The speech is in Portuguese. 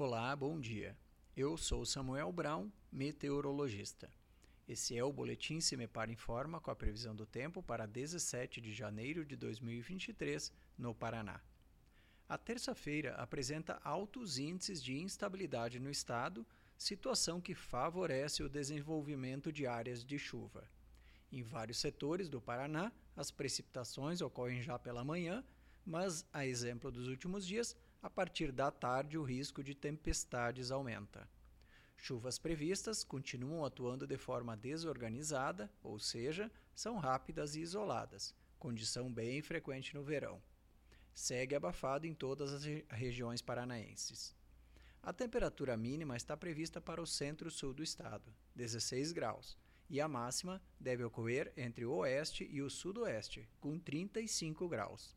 Olá, bom dia. Eu sou Samuel Brown, meteorologista. Esse é o Boletim Cimepar Informa com a previsão do tempo para 17 de janeiro de 2023, no Paraná. A terça-feira apresenta altos índices de instabilidade no estado, situação que favorece o desenvolvimento de áreas de chuva. Em vários setores do Paraná, as precipitações ocorrem já pela manhã, mas, a exemplo dos últimos dias, a partir da tarde o risco de tempestades aumenta. Chuvas previstas continuam atuando de forma desorganizada, ou seja, são rápidas e isoladas, condição bem frequente no verão. Segue abafado em todas as regiões paranaenses. A temperatura mínima está prevista para o centro-sul do estado, 16 graus, e a máxima deve ocorrer entre o oeste e o sudoeste, com 35 graus.